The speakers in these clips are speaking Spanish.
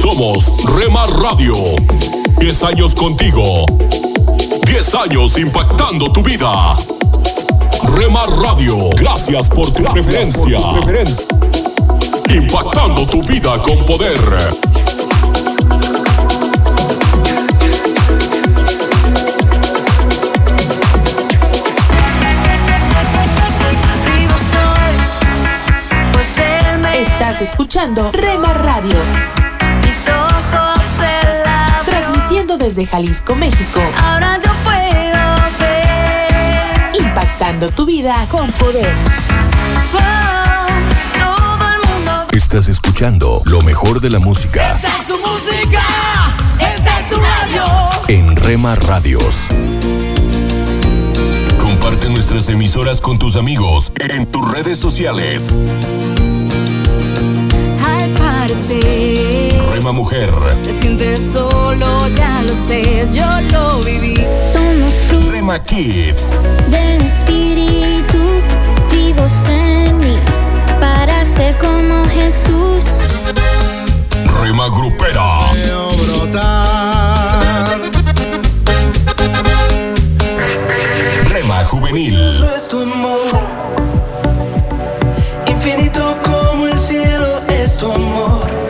Somos Rema Radio. 10 años contigo. 10 años impactando tu vida. Rema Radio, gracias por tu preferencia. Impactando tu vida con poder. Estás escuchando Rema Radio. Transmitiendo desde Jalisco, México. Ahora yo puedo ver. Impactando tu vida con poder. Wow, todo el mundo. Estás escuchando lo mejor de la música Esta es tu música, esta es tu radio. en Rema Radios. Comparte nuestras emisoras con tus amigos en tus redes sociales. Al parecer. Rema Mujer, Te sientes solo, ya lo sé, yo lo viví. Somos frutos Rema Kids, del espíritu vivos en mí para ser como Jesús. Rema Grupera, Rema Juvenil, es tu amor. Infinito como el cielo es tu amor.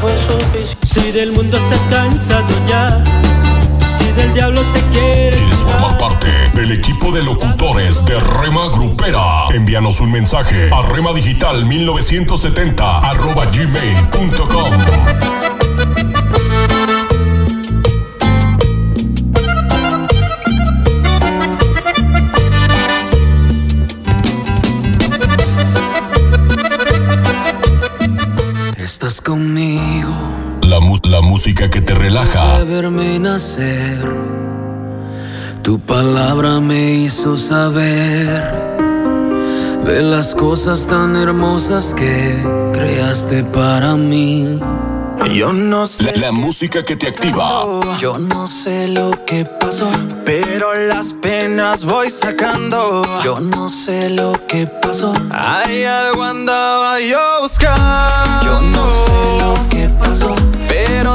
Fue suficiente. Si del mundo estás cansado ya, si del diablo te quieres ¿Quieres formar parte del equipo de locutores de Rema Grupera? Envíanos un mensaje a remadigital 1970 arroba gmail.com. música que te relaja. nacer. Tu palabra me hizo saber de las cosas tan hermosas que creaste para mí. Yo no La, la música que te activa. Yo no sé lo que pasó, pero las penas voy sacando. Yo no sé lo que pasó. Hay algo andaba yo buscando. Yo no sé lo que pasó,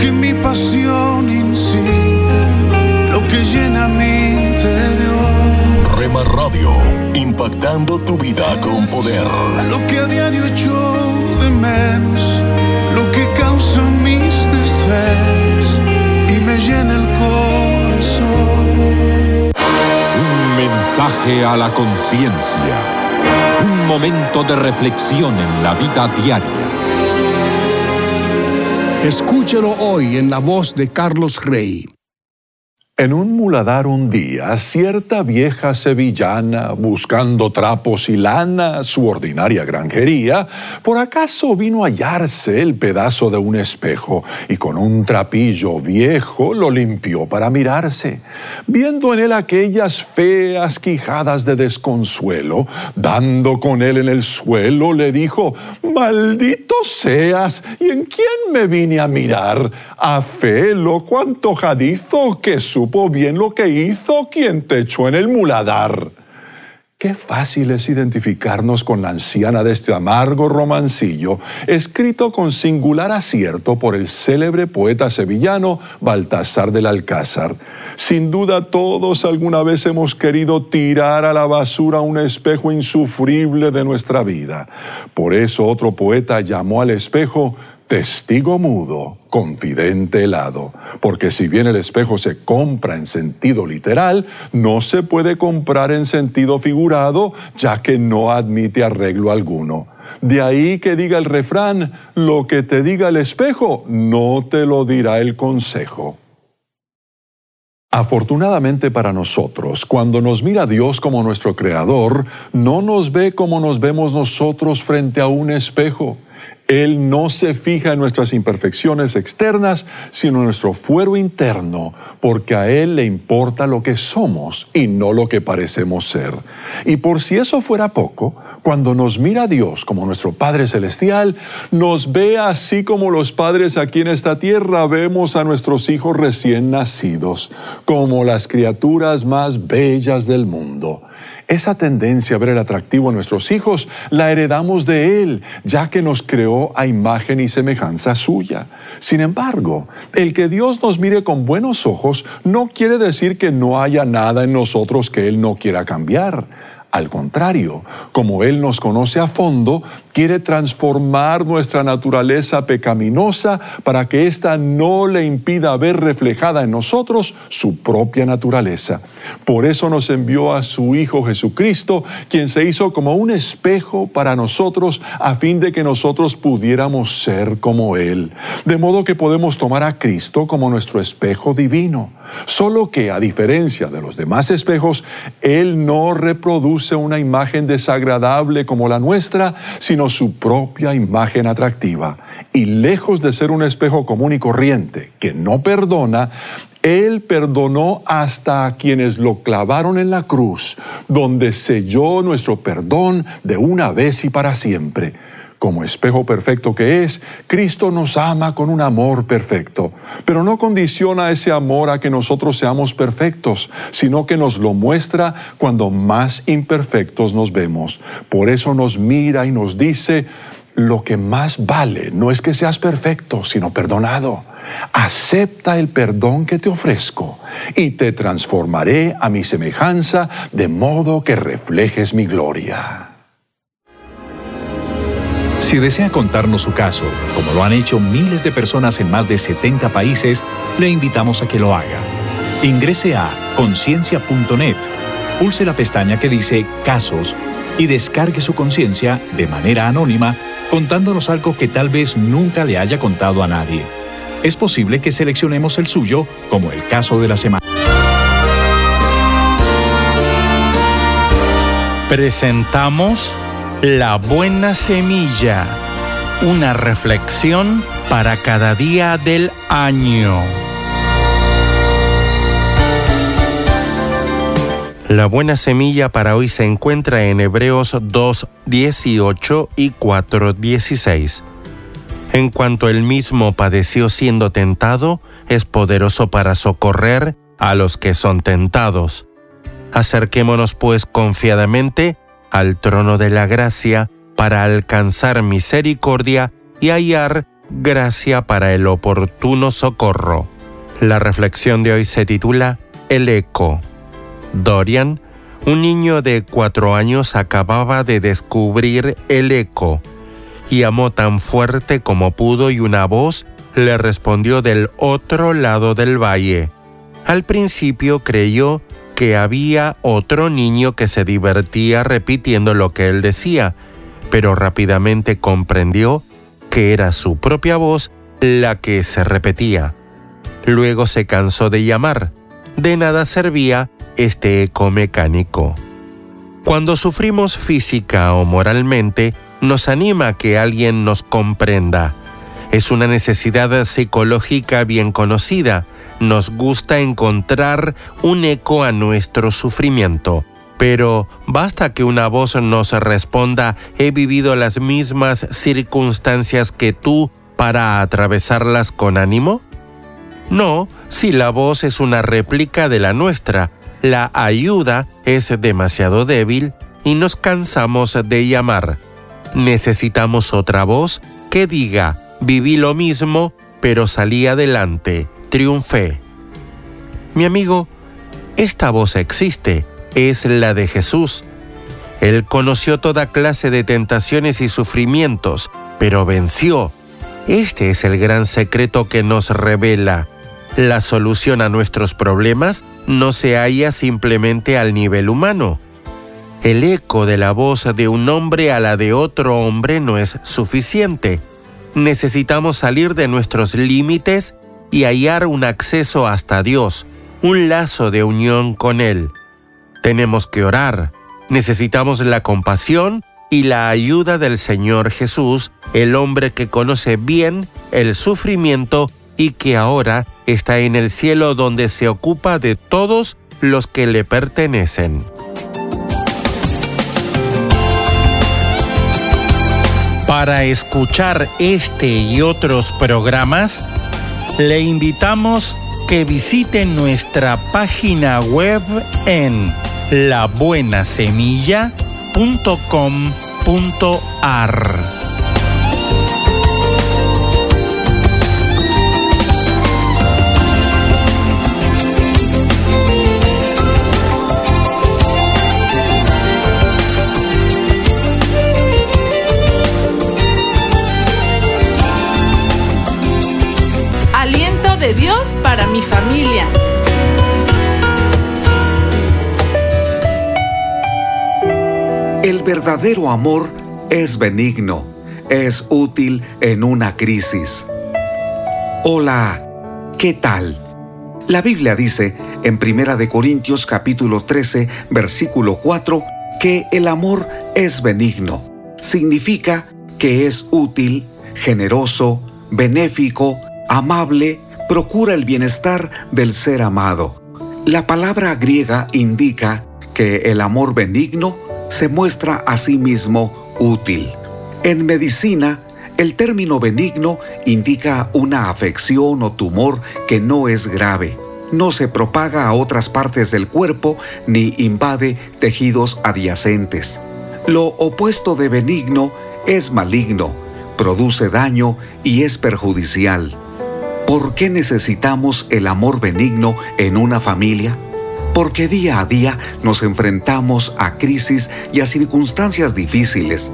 Que mi pasión incita, lo que llena mi interior. Rema Radio, impactando tu vida con poder. Lo que a diario echo de menos, lo que causa mis desvelos y me llena el corazón mensaje a la conciencia. Un momento de reflexión en la vida diaria. Hoy en la voz de Carlos Rey. En un muladar un día, cierta vieja sevillana, buscando trapos y lana, su ordinaria granjería, por acaso vino a hallarse el pedazo de un espejo y con un trapillo viejo lo limpió para mirarse. Viendo en él aquellas feas quijadas de desconsuelo, dando con él en el suelo, le dijo, maldito seas, ¿y en quién me vine a mirar? A Felo, cuánto jadizo que su bien lo que hizo quien te echó en el muladar. Qué fácil es identificarnos con la anciana de este amargo romancillo, escrito con singular acierto por el célebre poeta sevillano Baltasar del Alcázar. Sin duda todos alguna vez hemos querido tirar a la basura un espejo insufrible de nuestra vida. Por eso otro poeta llamó al espejo testigo mudo, confidente helado, porque si bien el espejo se compra en sentido literal, no se puede comprar en sentido figurado, ya que no admite arreglo alguno. De ahí que diga el refrán, lo que te diga el espejo, no te lo dirá el consejo. Afortunadamente para nosotros, cuando nos mira Dios como nuestro Creador, no nos ve como nos vemos nosotros frente a un espejo. Él no se fija en nuestras imperfecciones externas, sino en nuestro fuero interno, porque a Él le importa lo que somos y no lo que parecemos ser. Y por si eso fuera poco, cuando nos mira Dios como nuestro Padre Celestial, nos ve así como los padres aquí en esta tierra vemos a nuestros hijos recién nacidos, como las criaturas más bellas del mundo. Esa tendencia a ver el atractivo en nuestros hijos la heredamos de Él, ya que nos creó a imagen y semejanza suya. Sin embargo, el que Dios nos mire con buenos ojos no quiere decir que no haya nada en nosotros que Él no quiera cambiar. Al contrario, como Él nos conoce a fondo, quiere transformar nuestra naturaleza pecaminosa para que ésta no le impida ver reflejada en nosotros su propia naturaleza. Por eso nos envió a su Hijo Jesucristo, quien se hizo como un espejo para nosotros a fin de que nosotros pudiéramos ser como Él. De modo que podemos tomar a Cristo como nuestro espejo divino. Solo que, a diferencia de los demás espejos, Él no reproduce una imagen desagradable como la nuestra, sino su propia imagen atractiva. Y lejos de ser un espejo común y corriente que no perdona, Él perdonó hasta a quienes lo clavaron en la cruz, donde selló nuestro perdón de una vez y para siempre. Como espejo perfecto que es, Cristo nos ama con un amor perfecto, pero no condiciona ese amor a que nosotros seamos perfectos, sino que nos lo muestra cuando más imperfectos nos vemos. Por eso nos mira y nos dice, lo que más vale no es que seas perfecto, sino perdonado. Acepta el perdón que te ofrezco y te transformaré a mi semejanza de modo que reflejes mi gloria. Si desea contarnos su caso, como lo han hecho miles de personas en más de 70 países, le invitamos a que lo haga. Ingrese a conciencia.net, pulse la pestaña que dice Casos y descargue su conciencia de manera anónima contándonos algo que tal vez nunca le haya contado a nadie. Es posible que seleccionemos el suyo como el caso de la semana. Presentamos La buena semilla, una reflexión para cada día del año. La buena semilla para hoy se encuentra en Hebreos 2, 18 y 4, 16. En cuanto él mismo padeció siendo tentado, es poderoso para socorrer a los que son tentados. Acerquémonos pues confiadamente al trono de la gracia para alcanzar misericordia y hallar gracia para el oportuno socorro. La reflexión de hoy se titula El eco. Dorian, un niño de cuatro años, acababa de descubrir el eco y amó tan fuerte como pudo y una voz le respondió del otro lado del valle. Al principio creyó que había otro niño que se divertía repitiendo lo que él decía, pero rápidamente comprendió que era su propia voz la que se repetía. Luego se cansó de llamar. De nada servía este eco mecánico. Cuando sufrimos física o moralmente, nos anima que alguien nos comprenda. Es una necesidad psicológica bien conocida, nos gusta encontrar un eco a nuestro sufrimiento. Pero basta que una voz nos responda, he vivido las mismas circunstancias que tú para atravesarlas con ánimo? No, si la voz es una réplica de la nuestra, la ayuda es demasiado débil y nos cansamos de llamar. Necesitamos otra voz que diga, viví lo mismo, pero salí adelante triunfé. Mi amigo, esta voz existe, es la de Jesús. Él conoció toda clase de tentaciones y sufrimientos, pero venció. Este es el gran secreto que nos revela. La solución a nuestros problemas no se halla simplemente al nivel humano. El eco de la voz de un hombre a la de otro hombre no es suficiente. Necesitamos salir de nuestros límites y hallar un acceso hasta Dios, un lazo de unión con Él. Tenemos que orar, necesitamos la compasión y la ayuda del Señor Jesús, el hombre que conoce bien el sufrimiento y que ahora está en el cielo donde se ocupa de todos los que le pertenecen. Para escuchar este y otros programas, le invitamos que visite nuestra página web en labuenasemilla.com.ar. mi familia. El verdadero amor es benigno, es útil en una crisis. Hola, ¿qué tal? La Biblia dice en Primera de Corintios capítulo 13, versículo 4, que el amor es benigno. Significa que es útil, generoso, benéfico, amable, procura el bienestar del ser amado. La palabra griega indica que el amor benigno se muestra a sí mismo útil. En medicina, el término benigno indica una afección o tumor que no es grave, no se propaga a otras partes del cuerpo ni invade tejidos adyacentes. Lo opuesto de benigno es maligno, produce daño y es perjudicial. ¿Por qué necesitamos el amor benigno en una familia? Porque día a día nos enfrentamos a crisis y a circunstancias difíciles.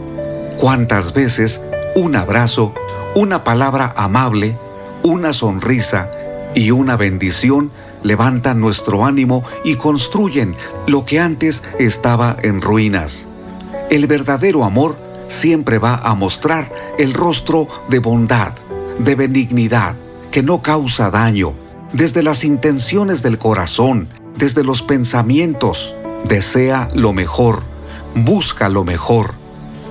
¿Cuántas veces un abrazo, una palabra amable, una sonrisa y una bendición levantan nuestro ánimo y construyen lo que antes estaba en ruinas? El verdadero amor siempre va a mostrar el rostro de bondad, de benignidad, que no causa daño, desde las intenciones del corazón, desde los pensamientos. Desea lo mejor, busca lo mejor.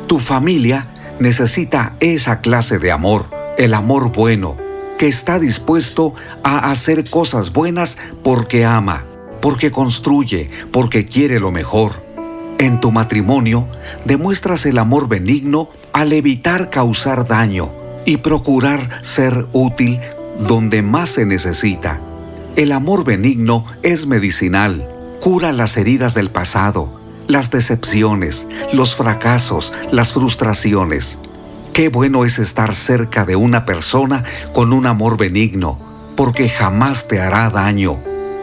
Tu familia necesita esa clase de amor, el amor bueno, que está dispuesto a hacer cosas buenas porque ama, porque construye, porque quiere lo mejor. En tu matrimonio demuestras el amor benigno al evitar causar daño y procurar ser útil donde más se necesita. El amor benigno es medicinal, cura las heridas del pasado, las decepciones, los fracasos, las frustraciones. Qué bueno es estar cerca de una persona con un amor benigno, porque jamás te hará daño.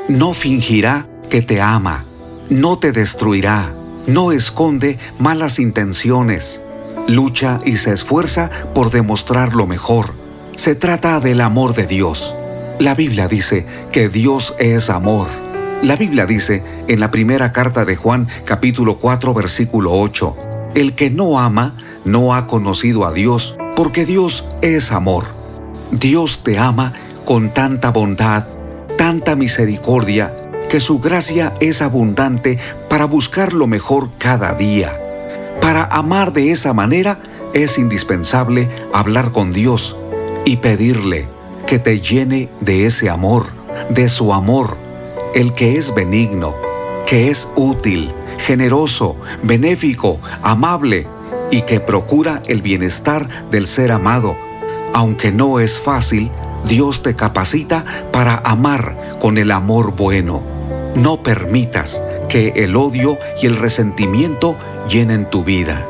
No fingirá que te ama, no te destruirá, no esconde malas intenciones. Lucha y se esfuerza por demostrar lo mejor. Se trata del amor de Dios. La Biblia dice que Dios es amor. La Biblia dice en la primera carta de Juan capítulo 4 versículo 8, el que no ama no ha conocido a Dios, porque Dios es amor. Dios te ama con tanta bondad, tanta misericordia, que su gracia es abundante para buscar lo mejor cada día. Para amar de esa manera es indispensable hablar con Dios y pedirle que te llene de ese amor, de su amor, el que es benigno, que es útil, generoso, benéfico, amable y que procura el bienestar del ser amado. Aunque no es fácil, Dios te capacita para amar con el amor bueno. No permitas que el odio y el resentimiento llenen tu vida.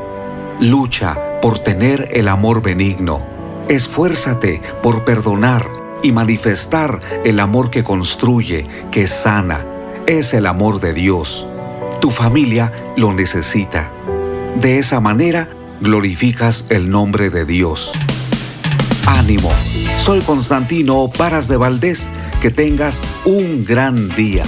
Lucha por tener el amor benigno. Esfuérzate por perdonar y manifestar el amor que construye, que sana. Es el amor de Dios. Tu familia lo necesita. De esa manera glorificas el nombre de Dios. Ánimo. Soy Constantino Paras de Valdés. Que tengas un gran día.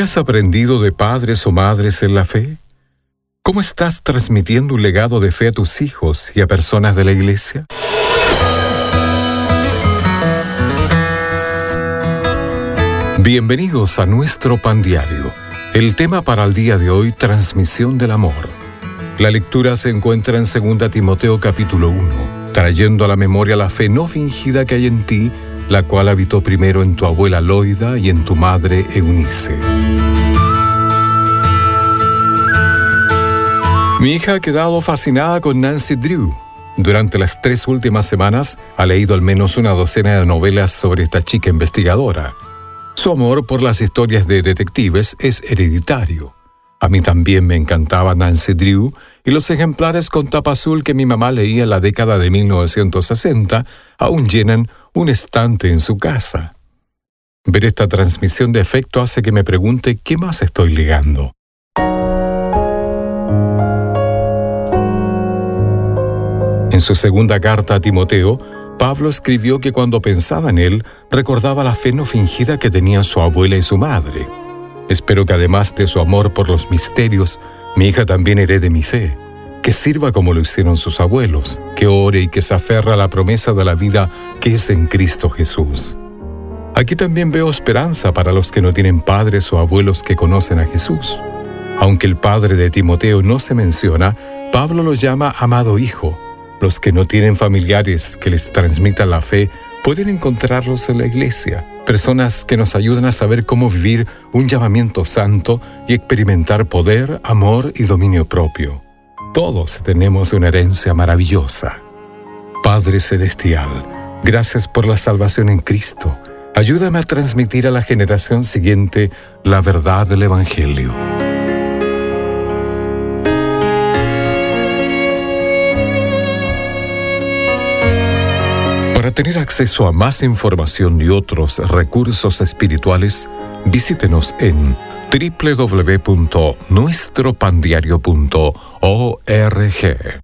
¿Qué has aprendido de padres o madres en la fe? ¿Cómo estás transmitiendo un legado de fe a tus hijos y a personas de la iglesia? Bienvenidos a nuestro pan diario. El tema para el día de hoy, transmisión del amor. La lectura se encuentra en 2 Timoteo capítulo 1, trayendo a la memoria la fe no fingida que hay en ti la cual habitó primero en tu abuela Loida y en tu madre Eunice. Mi hija ha quedado fascinada con Nancy Drew. Durante las tres últimas semanas ha leído al menos una docena de novelas sobre esta chica investigadora. Su amor por las historias de detectives es hereditario. A mí también me encantaba Nancy Drew y los ejemplares con tapa azul que mi mamá leía en la década de 1960 aún llenan un estante en su casa. Ver esta transmisión de efecto hace que me pregunte qué más estoy ligando. En su segunda carta a Timoteo, Pablo escribió que cuando pensaba en él, recordaba la fe no fingida que tenían su abuela y su madre. Espero que además de su amor por los misterios, mi hija también herede mi fe que sirva como lo hicieron sus abuelos, que ore y que se aferra a la promesa de la vida que es en Cristo Jesús. Aquí también veo esperanza para los que no tienen padres o abuelos que conocen a Jesús. Aunque el padre de Timoteo no se menciona, Pablo lo llama amado hijo. Los que no tienen familiares que les transmitan la fe pueden encontrarlos en la iglesia, personas que nos ayudan a saber cómo vivir un llamamiento santo y experimentar poder, amor y dominio propio. Todos tenemos una herencia maravillosa. Padre Celestial, gracias por la salvación en Cristo. Ayúdame a transmitir a la generación siguiente la verdad del Evangelio. Para tener acceso a más información y otros recursos espirituales, visítenos en www.nuestropandiario.org.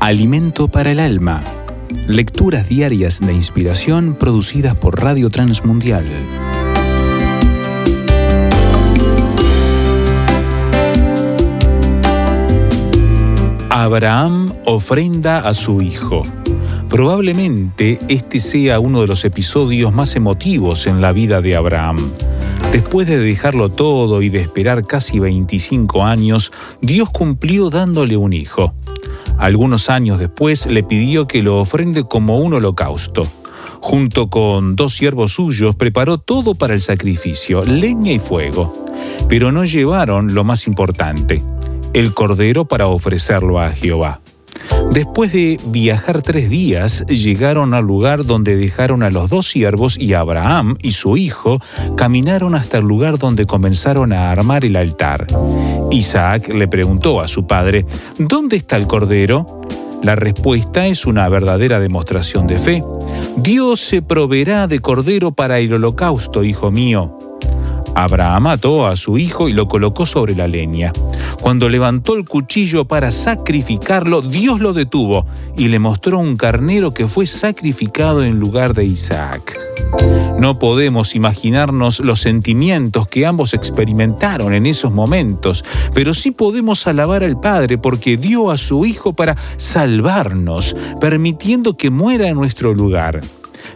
Alimento para el alma. Lecturas diarias de inspiración producidas por Radio Transmundial. Abraham ofrenda a su hijo. Probablemente este sea uno de los episodios más emotivos en la vida de Abraham. Después de dejarlo todo y de esperar casi 25 años, Dios cumplió dándole un hijo. Algunos años después le pidió que lo ofrende como un holocausto. Junto con dos siervos suyos preparó todo para el sacrificio, leña y fuego. Pero no llevaron lo más importante, el cordero para ofrecerlo a Jehová. Después de viajar tres días, llegaron al lugar donde dejaron a los dos siervos y Abraham y su hijo caminaron hasta el lugar donde comenzaron a armar el altar. Isaac le preguntó a su padre, ¿dónde está el cordero? La respuesta es una verdadera demostración de fe. Dios se proveerá de cordero para el holocausto, hijo mío. Abraham mató a su hijo y lo colocó sobre la leña. Cuando levantó el cuchillo para sacrificarlo, Dios lo detuvo y le mostró un carnero que fue sacrificado en lugar de Isaac. No podemos imaginarnos los sentimientos que ambos experimentaron en esos momentos, pero sí podemos alabar al Padre porque dio a su Hijo para salvarnos, permitiendo que muera en nuestro lugar.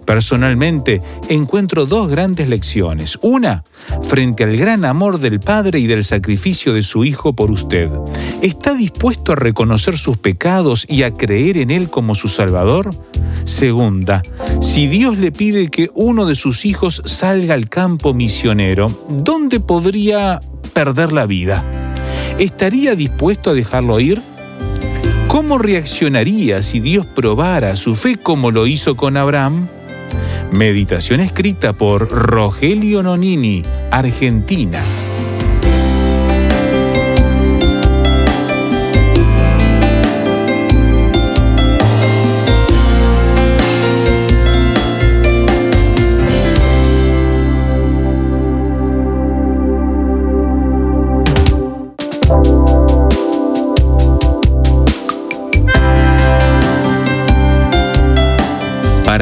Personalmente encuentro dos grandes lecciones. Una, frente al gran amor del Padre y del sacrificio de su Hijo por usted. ¿Está dispuesto a reconocer sus pecados y a creer en Él como su Salvador? Segunda, si Dios le pide que uno de sus hijos salga al campo misionero, ¿dónde podría perder la vida? ¿Estaría dispuesto a dejarlo ir? ¿Cómo reaccionaría si Dios probara su fe como lo hizo con Abraham? Meditación escrita por Rogelio Nonini, Argentina.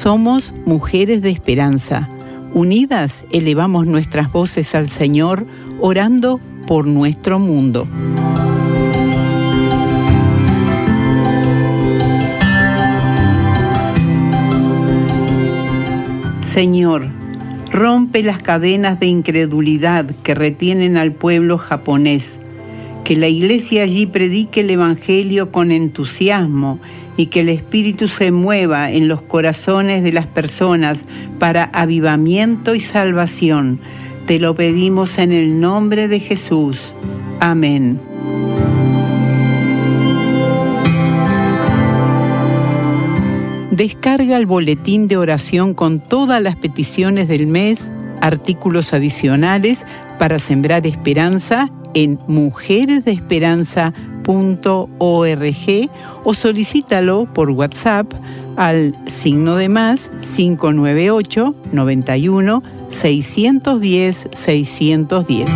Somos mujeres de esperanza. Unidas elevamos nuestras voces al Señor, orando por nuestro mundo. Señor, rompe las cadenas de incredulidad que retienen al pueblo japonés. Que la iglesia allí predique el Evangelio con entusiasmo y que el Espíritu se mueva en los corazones de las personas para avivamiento y salvación. Te lo pedimos en el nombre de Jesús. Amén. Descarga el boletín de oración con todas las peticiones del mes, artículos adicionales para sembrar esperanza en mujeresdeesperanza.com .org o solicítalo por WhatsApp al signo de más 598 91 610 610.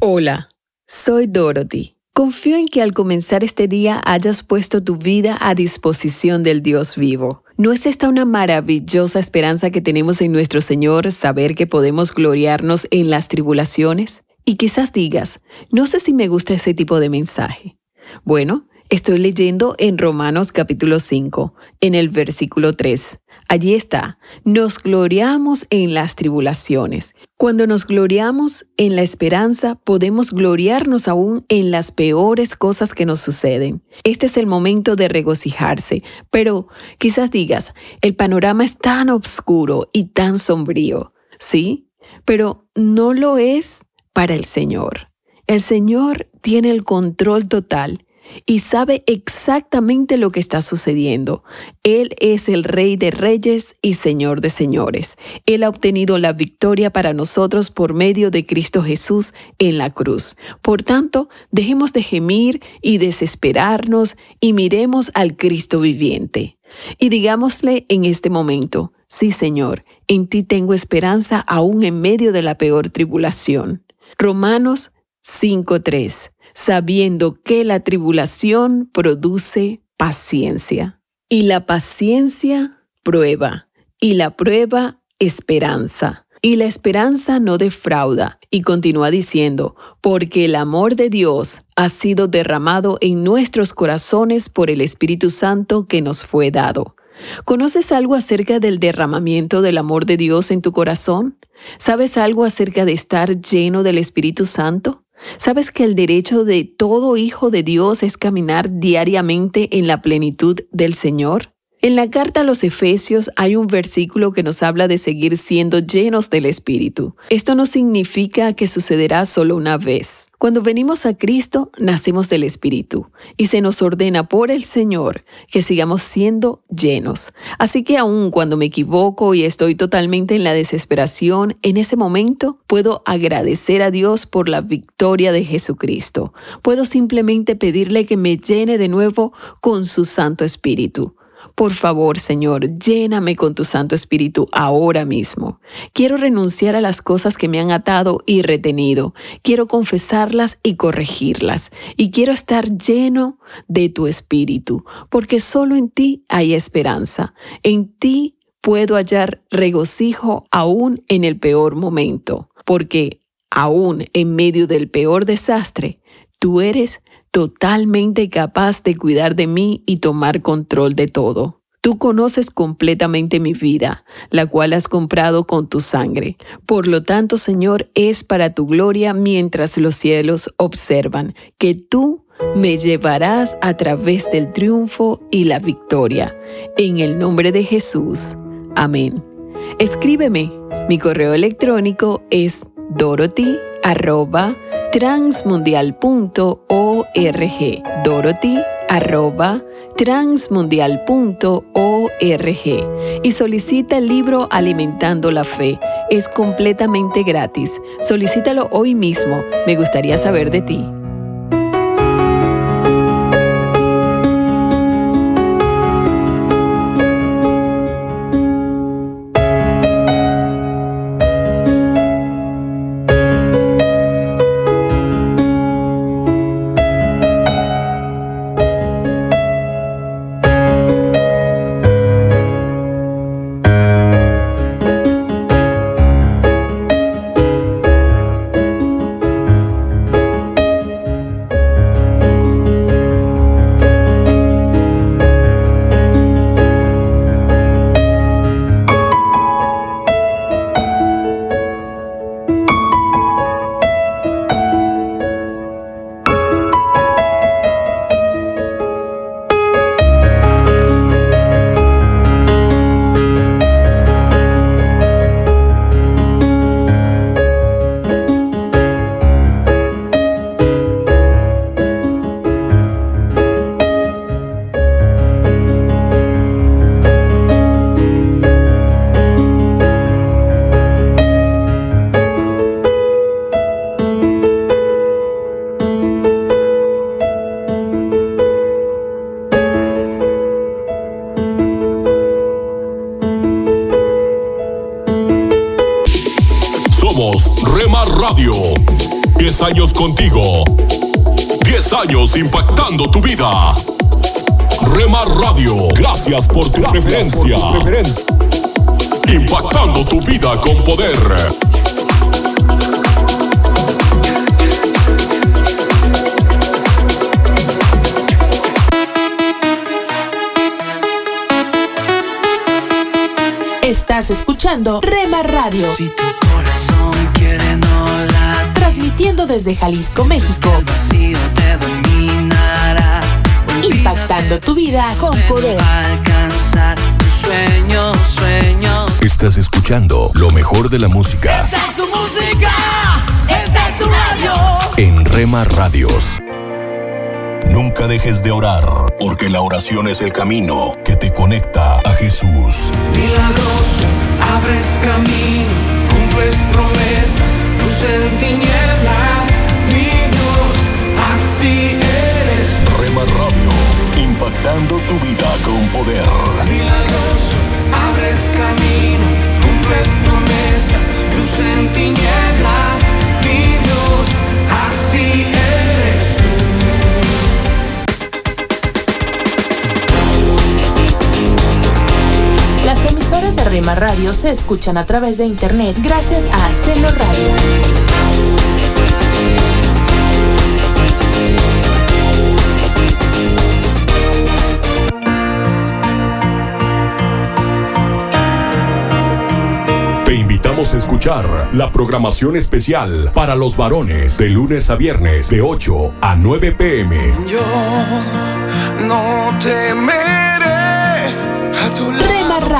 Hola, soy Dorothy. Confío en que al comenzar este día hayas puesto tu vida a disposición del Dios vivo. ¿No es esta una maravillosa esperanza que tenemos en nuestro Señor saber que podemos gloriarnos en las tribulaciones? Y quizás digas, no sé si me gusta ese tipo de mensaje. Bueno, estoy leyendo en Romanos capítulo 5, en el versículo 3. Allí está, nos gloriamos en las tribulaciones. Cuando nos gloriamos en la esperanza, podemos gloriarnos aún en las peores cosas que nos suceden. Este es el momento de regocijarse, pero quizás digas, el panorama es tan oscuro y tan sombrío, ¿sí? Pero no lo es para el Señor. El Señor tiene el control total y sabe exactamente lo que está sucediendo. Él es el Rey de Reyes y Señor de Señores. Él ha obtenido la victoria para nosotros por medio de Cristo Jesús en la cruz. Por tanto, dejemos de gemir y desesperarnos y miremos al Cristo viviente. Y digámosle en este momento, sí Señor, en ti tengo esperanza aún en medio de la peor tribulación. Romanos 5.3 sabiendo que la tribulación produce paciencia. Y la paciencia prueba, y la prueba esperanza. Y la esperanza no defrauda. Y continúa diciendo, porque el amor de Dios ha sido derramado en nuestros corazones por el Espíritu Santo que nos fue dado. ¿Conoces algo acerca del derramamiento del amor de Dios en tu corazón? ¿Sabes algo acerca de estar lleno del Espíritu Santo? ¿Sabes que el derecho de todo hijo de Dios es caminar diariamente en la plenitud del Señor? En la carta a los Efesios hay un versículo que nos habla de seguir siendo llenos del Espíritu. Esto no significa que sucederá solo una vez. Cuando venimos a Cristo, nacemos del Espíritu y se nos ordena por el Señor que sigamos siendo llenos. Así que aun cuando me equivoco y estoy totalmente en la desesperación, en ese momento puedo agradecer a Dios por la victoria de Jesucristo. Puedo simplemente pedirle que me llene de nuevo con su Santo Espíritu. Por favor, Señor, lléname con tu Santo Espíritu ahora mismo. Quiero renunciar a las cosas que me han atado y retenido. Quiero confesarlas y corregirlas. Y quiero estar lleno de tu Espíritu, porque solo en ti hay esperanza. En ti puedo hallar regocijo aún en el peor momento, porque aún en medio del peor desastre, tú eres totalmente capaz de cuidar de mí y tomar control de todo. Tú conoces completamente mi vida, la cual has comprado con tu sangre. Por lo tanto, Señor, es para tu gloria mientras los cielos observan que tú me llevarás a través del triunfo y la victoria. En el nombre de Jesús. Amén. Escríbeme. Mi correo electrónico es dorothy transmundial.org. Dorothy arroba transmundial.org y solicita el libro Alimentando la Fe. Es completamente gratis. Solicítalo hoy mismo. Me gustaría saber de ti. Jalisco, México. Impactando tu vida con poder. Alcanzar tus sueños, sueños. Estás escuchando lo mejor de la música. Esta es tu música, esta es tu radio. en Rema Radios. Nunca dejes de orar, porque la oración es el camino que te conecta a Jesús. Milagroso, abres camino, cumples promesas, luz en tinieblas, se escuchan a través de internet gracias a Celo Radio. Te invitamos a escuchar la programación especial para los varones de lunes a viernes de 8 a 9 pm. Yo no temeré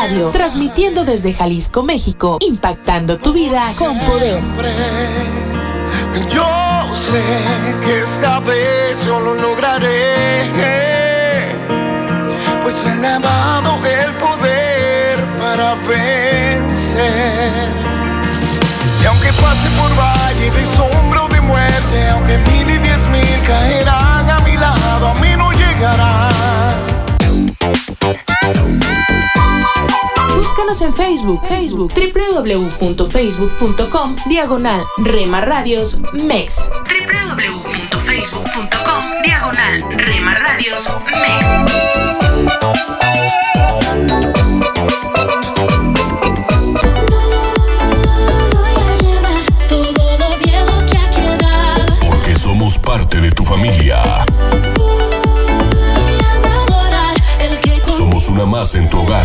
Radio, transmitiendo desde Jalisco, México, impactando tu vida con poder. Yo sé que esta vez yo lo lograré. Pues he dado el poder para vencer. Y aunque pase por valle de sombra de muerte, aunque mil y diez mil caerán a mi lado, a mí no llegarán. Búscanos en Facebook, Facebook, www.facebook.com, diagonal Rema Radios MEX. www.facebook.com, diagonal Rema Radios MEX. Todo lo viejo que ha quedado. Porque somos parte de tu familia. Adorar el que Somos una más en tu hogar.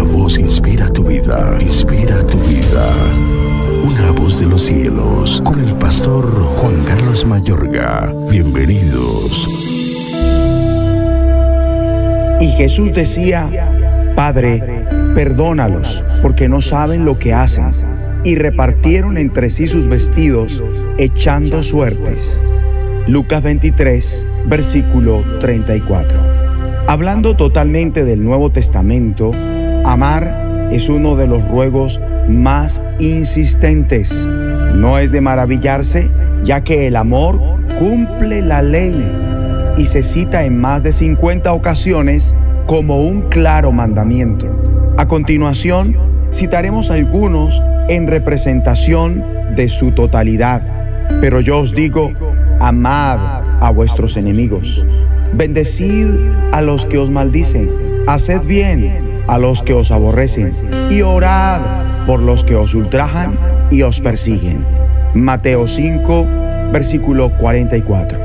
inspira tu vida, inspira tu vida. Una voz de los cielos, con el pastor Juan Carlos Mayorga. Bienvenidos. Y Jesús decía, Padre, perdónalos, porque no saben lo que hacen. Y repartieron entre sí sus vestidos, echando suertes. Lucas 23, versículo 34. Hablando totalmente del Nuevo Testamento, amar es uno de los ruegos más insistentes. No es de maravillarse, ya que el amor cumple la ley y se cita en más de 50 ocasiones como un claro mandamiento. A continuación, citaremos algunos en representación de su totalidad. Pero yo os digo, amad a vuestros enemigos. Bendecid a los que os maldicen. Haced bien a los que os aborrecen. Y orad por los que os ultrajan y os persiguen. Mateo 5, versículo 44.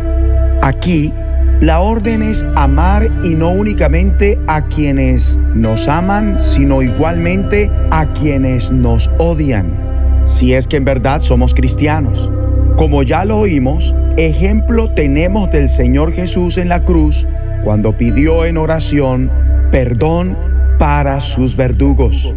Aquí, la orden es amar y no únicamente a quienes nos aman, sino igualmente a quienes nos odian. Si es que en verdad somos cristianos. Como ya lo oímos, ejemplo tenemos del Señor Jesús en la cruz cuando pidió en oración perdón para sus verdugos.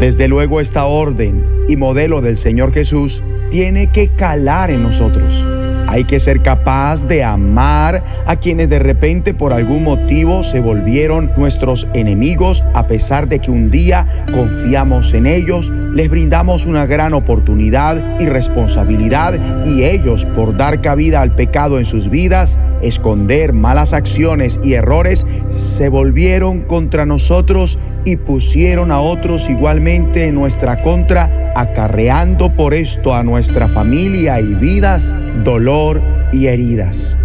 Desde luego esta orden y modelo del Señor Jesús tiene que calar en nosotros. Hay que ser capaz de amar a quienes de repente por algún motivo se volvieron nuestros enemigos a pesar de que un día confiamos en ellos, les brindamos una gran oportunidad y responsabilidad y ellos por dar cabida al pecado en sus vidas, esconder malas acciones y errores, se volvieron contra nosotros y pusieron a otros igualmente en nuestra contra, acarreando por esto a nuestra familia y vidas dolor y heridas.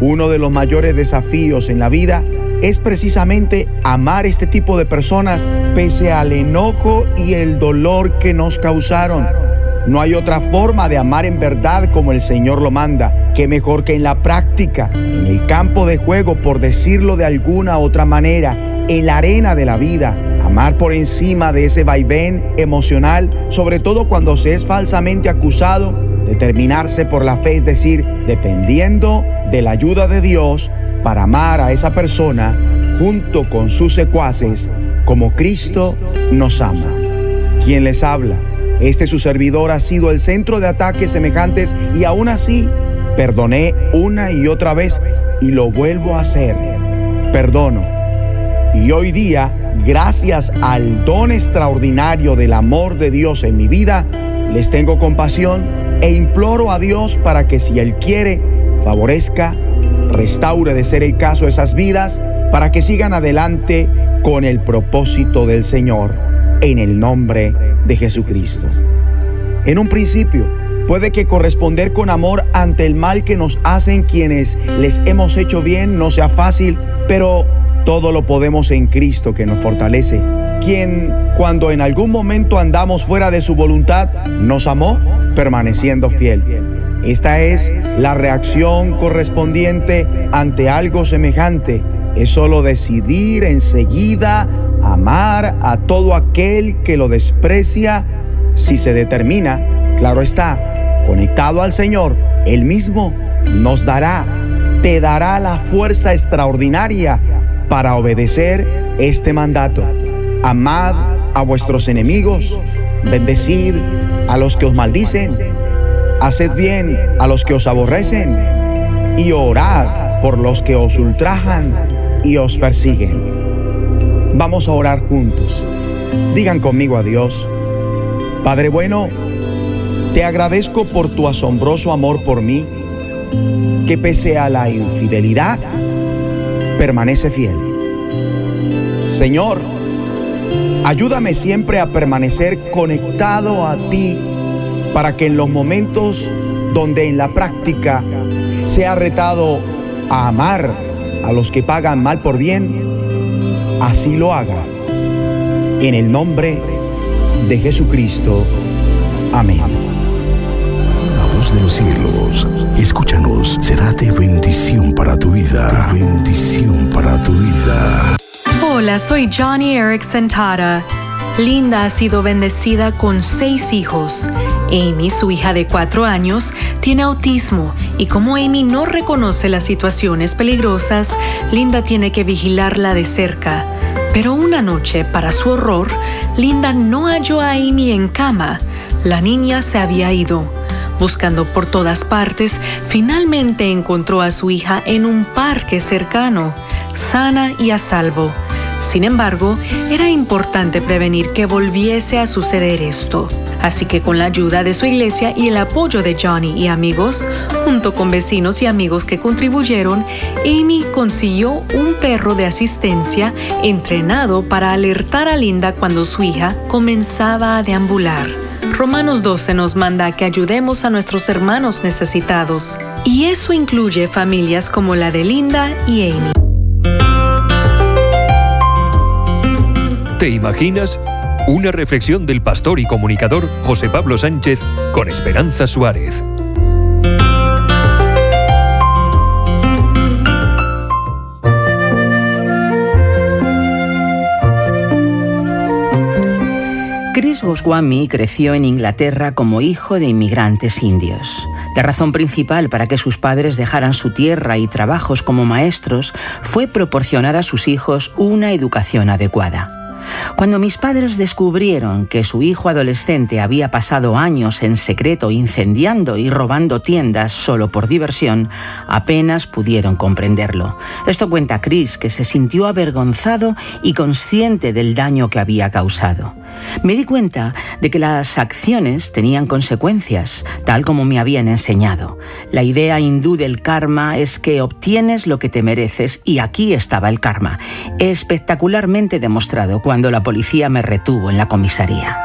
Uno de los mayores desafíos en la vida es precisamente amar este tipo de personas pese al enojo y el dolor que nos causaron. No hay otra forma de amar en verdad como el Señor lo manda. que mejor que en la práctica, en el campo de juego, por decirlo de alguna otra manera, en la arena de la vida. Amar por encima de ese vaivén emocional, sobre todo cuando se es falsamente acusado. Determinarse por la fe, es decir, dependiendo de la ayuda de Dios para amar a esa persona junto con sus secuaces como Cristo nos ama. ¿Quién les habla? Este su servidor ha sido el centro de ataques semejantes y aún así perdoné una y otra vez y lo vuelvo a hacer. Perdono. Y hoy día, gracias al don extraordinario del amor de Dios en mi vida, les tengo compasión e imploro a Dios para que si Él quiere, favorezca, restaure de ser el caso esas vidas para que sigan adelante con el propósito del Señor en el nombre de Jesucristo. En un principio, puede que corresponder con amor ante el mal que nos hacen quienes les hemos hecho bien no sea fácil, pero todo lo podemos en Cristo que nos fortalece, quien cuando en algún momento andamos fuera de su voluntad, nos amó permaneciendo fiel. Esta es la reacción correspondiente ante algo semejante es solo decidir enseguida amar a todo aquel que lo desprecia si se determina, claro está, conectado al Señor, Él mismo nos dará, te dará la fuerza extraordinaria para obedecer este mandato. Amad a vuestros enemigos, bendecid a los que os maldicen, haced bien a los que os aborrecen y orad por los que os ultrajan y os persiguen. Vamos a orar juntos. Digan conmigo a Dios, Padre bueno, te agradezco por tu asombroso amor por mí, que pese a la infidelidad, permanece fiel. Señor, ayúdame siempre a permanecer conectado a ti para que en los momentos donde en la práctica sea retado a amar a los que pagan mal por bien, así lo haga. En el nombre de Jesucristo. Amén. La voz de los cielos, escúchanos, será de bendición para tu vida. bendición para tu vida. Hola, soy Johnny Erickson Tara. Linda ha sido bendecida con seis hijos. Amy, su hija de cuatro años, tiene autismo y como Amy no reconoce las situaciones peligrosas, Linda tiene que vigilarla de cerca. Pero una noche, para su horror, Linda no halló a Amy en cama. La niña se había ido. Buscando por todas partes, finalmente encontró a su hija en un parque cercano, sana y a salvo. Sin embargo, era importante prevenir que volviese a suceder esto. Así que con la ayuda de su iglesia y el apoyo de Johnny y amigos, junto con vecinos y amigos que contribuyeron, Amy consiguió un perro de asistencia entrenado para alertar a Linda cuando su hija comenzaba a deambular. Romanos 12 nos manda que ayudemos a nuestros hermanos necesitados, y eso incluye familias como la de Linda y Amy. ¿Te imaginas? Una reflexión del pastor y comunicador José Pablo Sánchez con Esperanza Suárez. Chris Goswami creció en Inglaterra como hijo de inmigrantes indios. La razón principal para que sus padres dejaran su tierra y trabajos como maestros fue proporcionar a sus hijos una educación adecuada. Cuando mis padres descubrieron que su hijo adolescente había pasado años en secreto incendiando y robando tiendas solo por diversión, apenas pudieron comprenderlo. Esto cuenta Chris, que se sintió avergonzado y consciente del daño que había causado. Me di cuenta de que las acciones tenían consecuencias, tal como me habían enseñado. La idea hindú del karma es que obtienes lo que te mereces y aquí estaba el karma, espectacularmente demostrado cuando la policía me retuvo en la comisaría.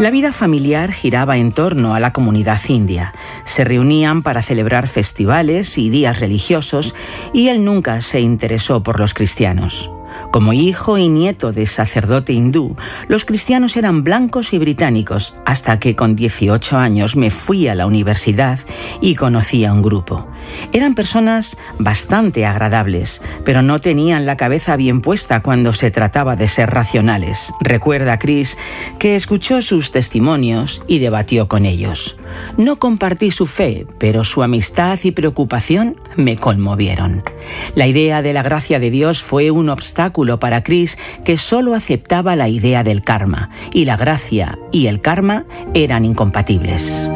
La vida familiar giraba en torno a la comunidad india. Se reunían para celebrar festivales y días religiosos y él nunca se interesó por los cristianos. Como hijo y nieto de sacerdote hindú, los cristianos eran blancos y británicos, hasta que con 18 años me fui a la universidad y conocí a un grupo. Eran personas bastante agradables, pero no tenían la cabeza bien puesta cuando se trataba de ser racionales. Recuerda Chris que escuchó sus testimonios y debatió con ellos. No compartí su fe, pero su amistad y preocupación me conmovieron. La idea de la gracia de Dios fue un obstáculo para Chris que solo aceptaba la idea del karma, y la gracia y el karma eran incompatibles.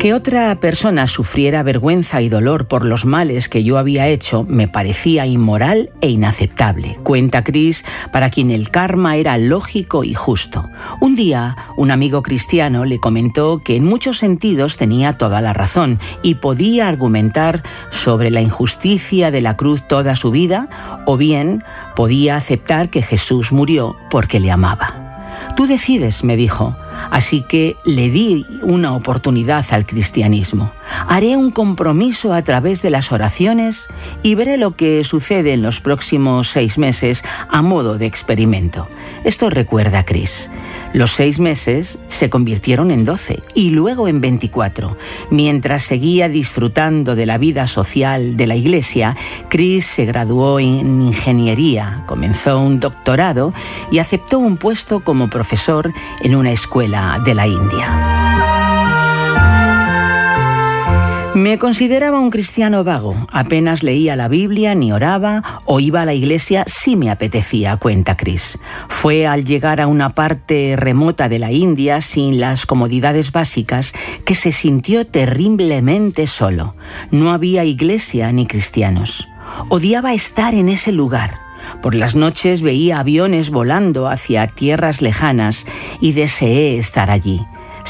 Que otra persona sufriera vergüenza y dolor por los males que yo había hecho me parecía inmoral e inaceptable. Cuenta Chris, para quien el karma era lógico y justo. Un día, un amigo cristiano le comentó que en muchos sentidos tenía toda la razón y podía argumentar sobre la injusticia de la cruz toda su vida, o bien podía aceptar que Jesús murió porque le amaba. Tú decides, me dijo. Así que le di una oportunidad al cristianismo. Haré un compromiso a través de las oraciones y veré lo que sucede en los próximos seis meses a modo de experimento. Esto recuerda a Chris. Los seis meses se convirtieron en doce y luego en veinticuatro. Mientras seguía disfrutando de la vida social de la iglesia, Chris se graduó en ingeniería, comenzó un doctorado y aceptó un puesto como profesor en una escuela de la India. Me consideraba un cristiano vago. Apenas leía la Biblia, ni oraba o iba a la iglesia si me apetecía, cuenta Chris. Fue al llegar a una parte remota de la India sin las comodidades básicas que se sintió terriblemente solo. No había iglesia ni cristianos. Odiaba estar en ese lugar. Por las noches veía aviones volando hacia tierras lejanas y deseé estar allí.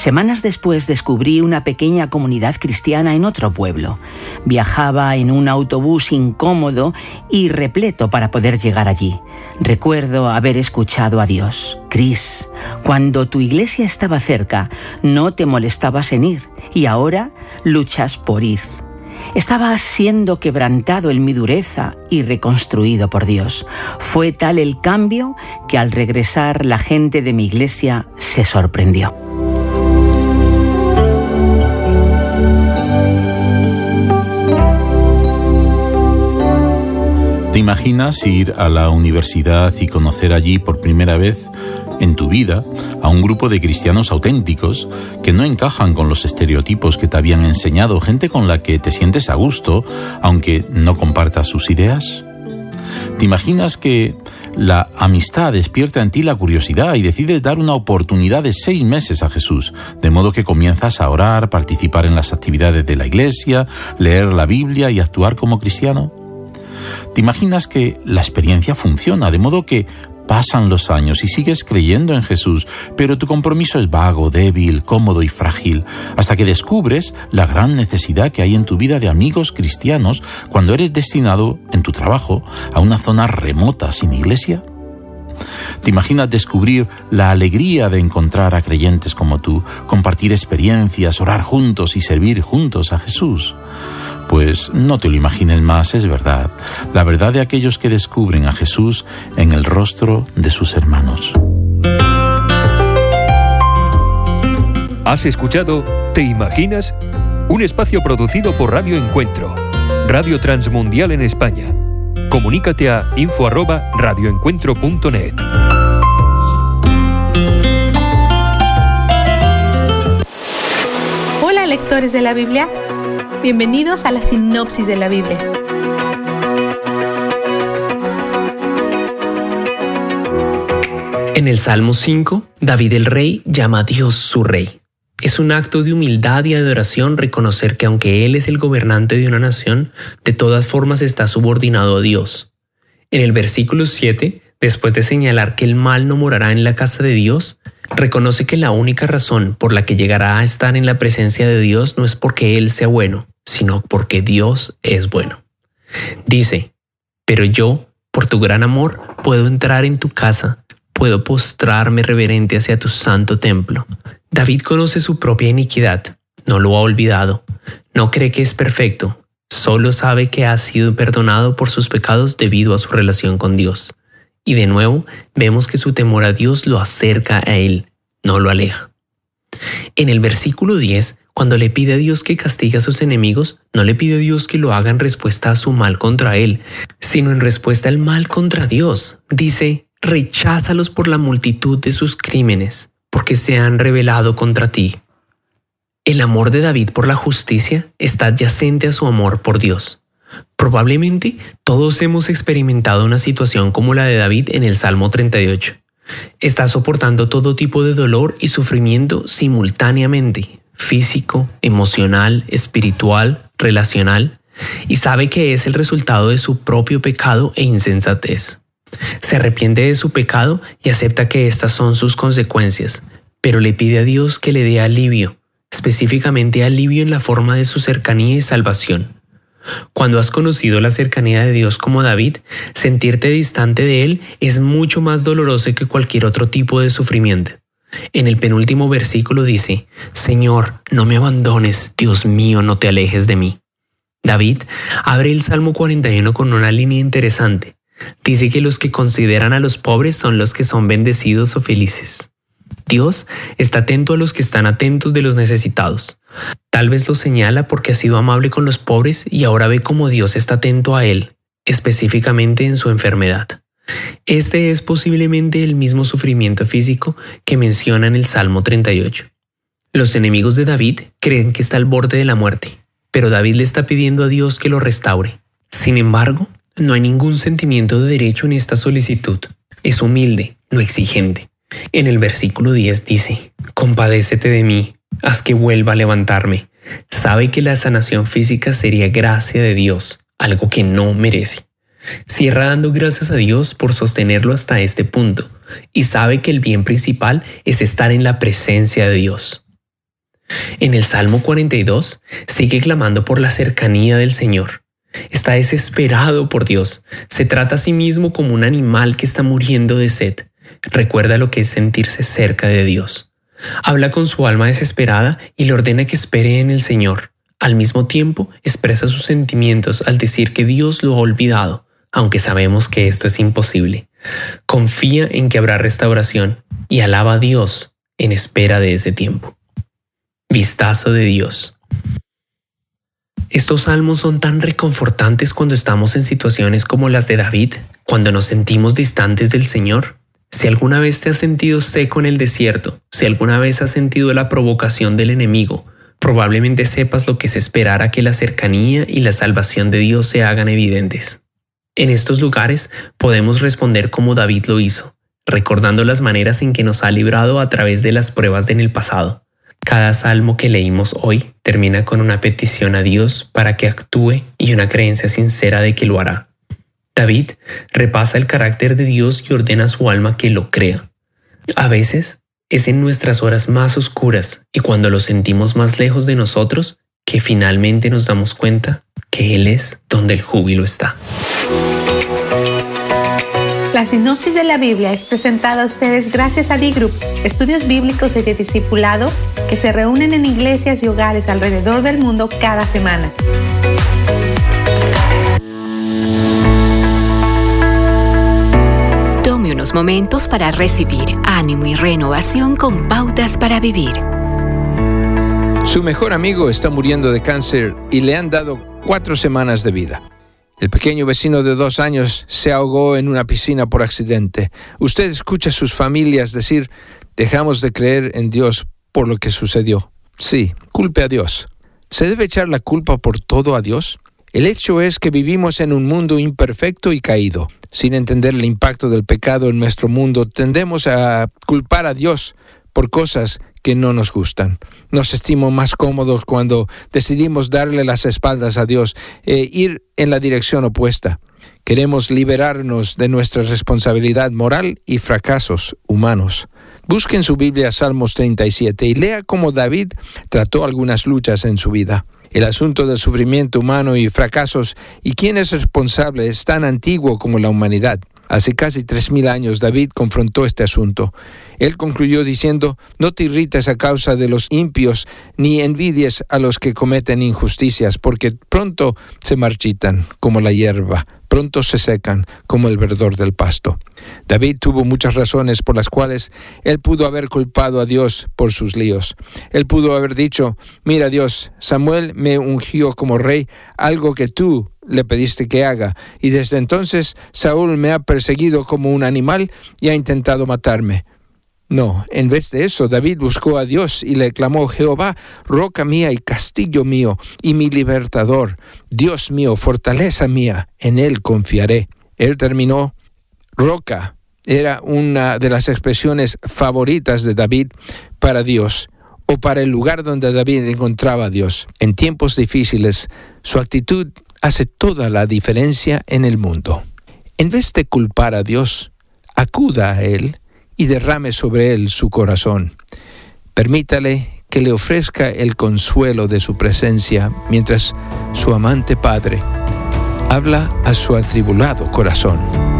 Semanas después descubrí una pequeña comunidad cristiana en otro pueblo. Viajaba en un autobús incómodo y repleto para poder llegar allí. Recuerdo haber escuchado a Dios. Cris, cuando tu iglesia estaba cerca, no te molestabas en ir y ahora luchas por ir. Estaba siendo quebrantado en mi dureza y reconstruido por Dios. Fue tal el cambio que al regresar la gente de mi iglesia se sorprendió. ¿Te imaginas ir a la universidad y conocer allí por primera vez en tu vida a un grupo de cristianos auténticos que no encajan con los estereotipos que te habían enseñado, gente con la que te sientes a gusto, aunque no compartas sus ideas? ¿Te imaginas que la amistad despierta en ti la curiosidad y decides dar una oportunidad de seis meses a Jesús, de modo que comienzas a orar, participar en las actividades de la iglesia, leer la Biblia y actuar como cristiano? ¿Te imaginas que la experiencia funciona, de modo que pasan los años y sigues creyendo en Jesús, pero tu compromiso es vago, débil, cómodo y frágil, hasta que descubres la gran necesidad que hay en tu vida de amigos cristianos cuando eres destinado en tu trabajo a una zona remota sin iglesia? ¿Te imaginas descubrir la alegría de encontrar a creyentes como tú, compartir experiencias, orar juntos y servir juntos a Jesús? Pues no te lo imagines más, es verdad, la verdad de aquellos que descubren a Jesús en el rostro de sus hermanos. ¿Has escuchado ¿Te imaginas? Un espacio producido por Radio Encuentro, Radio Transmundial en España. Comunícate a info@radioencuentro.net. Hola lectores de la Biblia. Bienvenidos a la sinopsis de la Biblia. En el Salmo 5, David el rey llama a Dios su rey. Es un acto de humildad y adoración reconocer que aunque Él es el gobernante de una nación, de todas formas está subordinado a Dios. En el versículo 7, después de señalar que el mal no morará en la casa de Dios, reconoce que la única razón por la que llegará a estar en la presencia de Dios no es porque Él sea bueno, sino porque Dios es bueno. Dice, pero yo, por tu gran amor, puedo entrar en tu casa, puedo postrarme reverente hacia tu santo templo. David conoce su propia iniquidad, no lo ha olvidado, no cree que es perfecto, Solo sabe que ha sido perdonado por sus pecados debido a su relación con Dios. Y de nuevo vemos que su temor a Dios lo acerca a Él, no lo aleja. En el versículo 10, cuando le pide a Dios que castigue a sus enemigos, no le pide a Dios que lo haga en respuesta a su mal contra Él, sino en respuesta al mal contra Dios. Dice, recházalos por la multitud de sus crímenes, porque se han rebelado contra ti. El amor de David por la justicia está adyacente a su amor por Dios. Probablemente todos hemos experimentado una situación como la de David en el Salmo 38. Está soportando todo tipo de dolor y sufrimiento simultáneamente, físico, emocional, espiritual, relacional, y sabe que es el resultado de su propio pecado e insensatez. Se arrepiente de su pecado y acepta que estas son sus consecuencias, pero le pide a Dios que le dé alivio, específicamente alivio en la forma de su cercanía y salvación. Cuando has conocido la cercanía de Dios como David, sentirte distante de Él es mucho más doloroso que cualquier otro tipo de sufrimiento. En el penúltimo versículo dice, Señor, no me abandones, Dios mío, no te alejes de mí. David abre el Salmo 41 con una línea interesante. Dice que los que consideran a los pobres son los que son bendecidos o felices. Dios está atento a los que están atentos de los necesitados. Tal vez lo señala porque ha sido amable con los pobres y ahora ve cómo Dios está atento a él, específicamente en su enfermedad. Este es posiblemente el mismo sufrimiento físico que menciona en el Salmo 38. Los enemigos de David creen que está al borde de la muerte, pero David le está pidiendo a Dios que lo restaure. Sin embargo, no hay ningún sentimiento de derecho en esta solicitud. Es humilde, no exigente. En el versículo 10 dice, Compadécete de mí, haz que vuelva a levantarme. Sabe que la sanación física sería gracia de Dios, algo que no merece. Cierra dando gracias a Dios por sostenerlo hasta este punto y sabe que el bien principal es estar en la presencia de Dios. En el Salmo 42 sigue clamando por la cercanía del Señor. Está desesperado por Dios. Se trata a sí mismo como un animal que está muriendo de sed. Recuerda lo que es sentirse cerca de Dios. Habla con su alma desesperada y le ordena que espere en el Señor. Al mismo tiempo, expresa sus sentimientos al decir que Dios lo ha olvidado, aunque sabemos que esto es imposible. Confía en que habrá restauración y alaba a Dios en espera de ese tiempo. Vistazo de Dios. Estos salmos son tan reconfortantes cuando estamos en situaciones como las de David, cuando nos sentimos distantes del Señor. Si alguna vez te has sentido seco en el desierto, si alguna vez has sentido la provocación del enemigo, probablemente sepas lo que es esperar a que la cercanía y la salvación de Dios se hagan evidentes. En estos lugares podemos responder como David lo hizo, recordando las maneras en que nos ha librado a través de las pruebas de en el pasado. Cada salmo que leímos hoy termina con una petición a Dios para que actúe y una creencia sincera de que lo hará. David repasa el carácter de Dios y ordena a su alma que lo crea. A veces es en nuestras horas más oscuras y cuando lo sentimos más lejos de nosotros que finalmente nos damos cuenta que Él es donde el júbilo está. La sinopsis de la Biblia es presentada a ustedes gracias a B-Group, estudios bíblicos y de discipulado que se reúnen en iglesias y hogares alrededor del mundo cada semana. Tome unos momentos para recibir ánimo y renovación con pautas para vivir. Su mejor amigo está muriendo de cáncer y le han dado cuatro semanas de vida. El pequeño vecino de dos años se ahogó en una piscina por accidente. Usted escucha a sus familias decir, dejamos de creer en Dios por lo que sucedió. Sí, culpe a Dios. ¿Se debe echar la culpa por todo a Dios? El hecho es que vivimos en un mundo imperfecto y caído. Sin entender el impacto del pecado en nuestro mundo, tendemos a culpar a Dios por cosas que no nos gustan. Nos sentimos más cómodos cuando decidimos darle las espaldas a Dios e ir en la dirección opuesta. Queremos liberarnos de nuestra responsabilidad moral y fracasos humanos. Busque en su Biblia Salmos 37 y lea cómo David trató algunas luchas en su vida. El asunto del sufrimiento humano y fracasos y quién es responsable es tan antiguo como la humanidad. Hace casi tres mil años David confrontó este asunto. Él concluyó diciendo, no te irrites a causa de los impios, ni envidies a los que cometen injusticias, porque pronto se marchitan como la hierba, pronto se secan como el verdor del pasto. David tuvo muchas razones por las cuales él pudo haber culpado a Dios por sus líos. Él pudo haber dicho, mira Dios, Samuel me ungió como rey, algo que tú le pediste que haga, y desde entonces Saúl me ha perseguido como un animal y ha intentado matarme. No, en vez de eso, David buscó a Dios y le clamó, Jehová, roca mía y castillo mío, y mi libertador, Dios mío, fortaleza mía, en él confiaré. Él terminó, roca, era una de las expresiones favoritas de David para Dios o para el lugar donde David encontraba a Dios. En tiempos difíciles, su actitud hace toda la diferencia en el mundo. En vez de culpar a Dios, acuda a Él y derrame sobre Él su corazón. Permítale que le ofrezca el consuelo de su presencia mientras su amante Padre habla a su atribulado corazón.